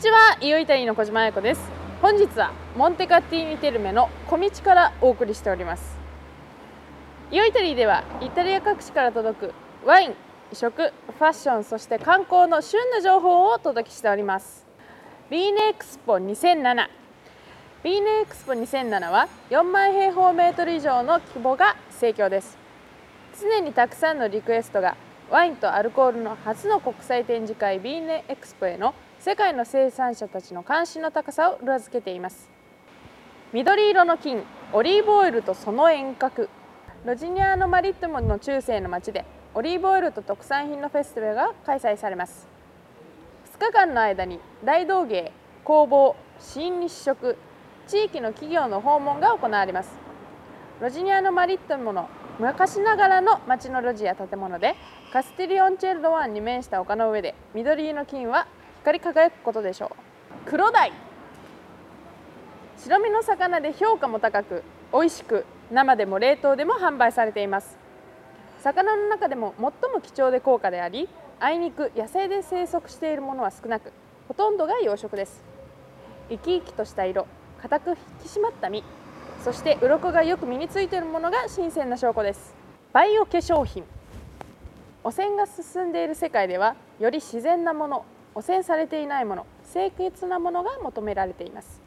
ちは。イオイタリの小島彩子です。本日はモンテカティーニテルメの小道からお送りしております。イオイタリーではイタリア各地から届くワイン食ファッションそして観光の旬な情報をお届けしております。 Vinexpo 2007 Vinexpo 2007は4万平方メートル以上の規模が盛況です。常にたくさんのリクエストがワインとアルコールの初の国際展示会ビーネエクスポへの世界の生産者たちの関心の高さを裏付けています。緑色の金オリーブオイルとその遠隔。ロジニアーノ・マリットモの中世の町でオリーブオイルと特産品のフェスティバルが開催されます。2日間の間に大道芸工房新日食地域の企業の訪問が行われます。ロジニアーノ・マリットモの昔ながらの町の路地や建物でカスティリオンチェルド湾に面した丘の上で緑色の金は光り輝くことでしょう。黒鯛。白身の魚で評価も高く美味しく生でも冷凍でも販売されています。魚の中でも最も貴重で高価でありあいにく野生で生息しているものは少なくほとんどが養殖です。生き生きとした色硬く引き締まった身。そして鱗がよく身についているものが新鮮な証拠です。バイオ化粧品。汚染が進んでいる世界ではより自然なもの汚染されていないもの清潔なものが求められています。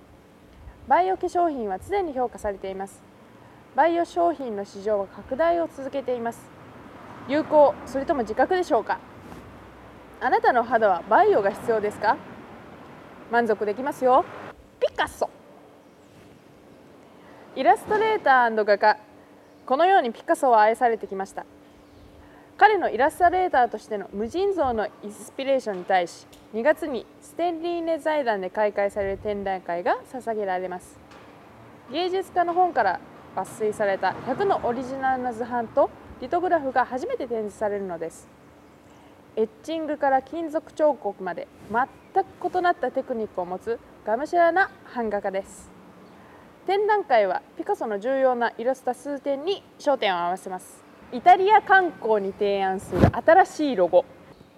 バイオ化粧品は常に評価されています。バイオ商品の市場は拡大を続けています。有効それとも自覚でしょうか？あなたの肌はバイオが必要ですか？満足できますよ。ピカソ。イラストレーター画家。このようにピカソは愛されてきました。彼のイラストレーターとしての無尽蔵のインスピレーションに対し2月にステンリーネ財団で開催される展覧会が捧げられます。芸術家の本から抜粋された100のオリジナルな図版とリトグラフが初めて展示されるのです。エッチングから金属彫刻まで全く異なったテクニックを持つがむしゃらな版画家です。展覧会はピカソの重要なイラスト数点に焦点を合わせます。イタリア観光に提案する新しいロゴ。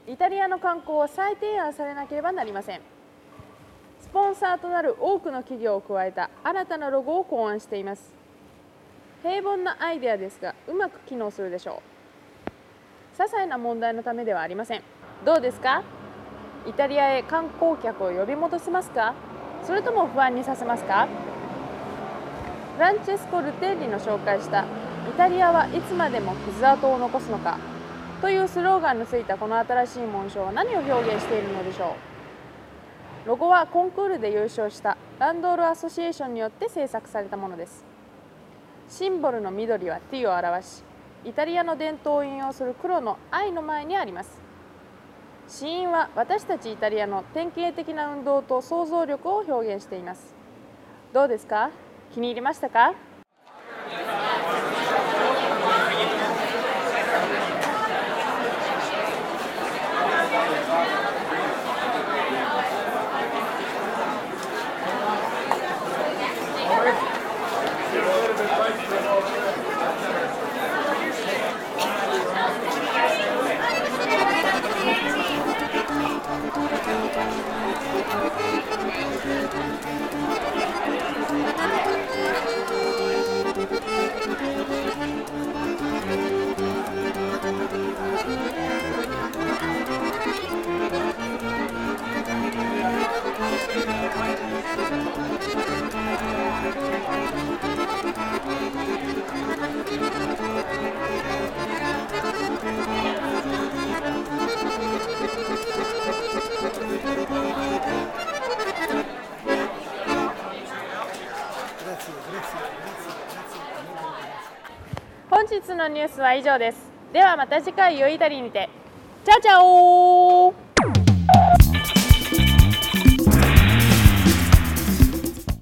イタリアの観光は再提案されなければなりません。スポンサーとなる多くの企業を加えた新たなロゴを考案しています。平凡なアイデアですがうまく機能するでしょう。些細な問題のためではありません。どうですか？イタリアへ観光客を呼び戻せますか？それとも不安にさせますか？フランチェスコ・ルテッリの紹介した「イタリアはいつまでも傷跡を残すのか」というスローガンのついたこの新しい紋章は何を表現しているのでしょう。ロゴはコンクールで優勝したランドール・アソシエーションによって制作されたものです。シンボルの緑は T を表しイタリアの伝統を引用する黒の愛の前にあります。死因は私たちイタリアの典型的な運動と想像力を表現しています。どうですか？気に入りましたか？日のニュースは以上です。ではまた次回よいたりにて。チャオチャオ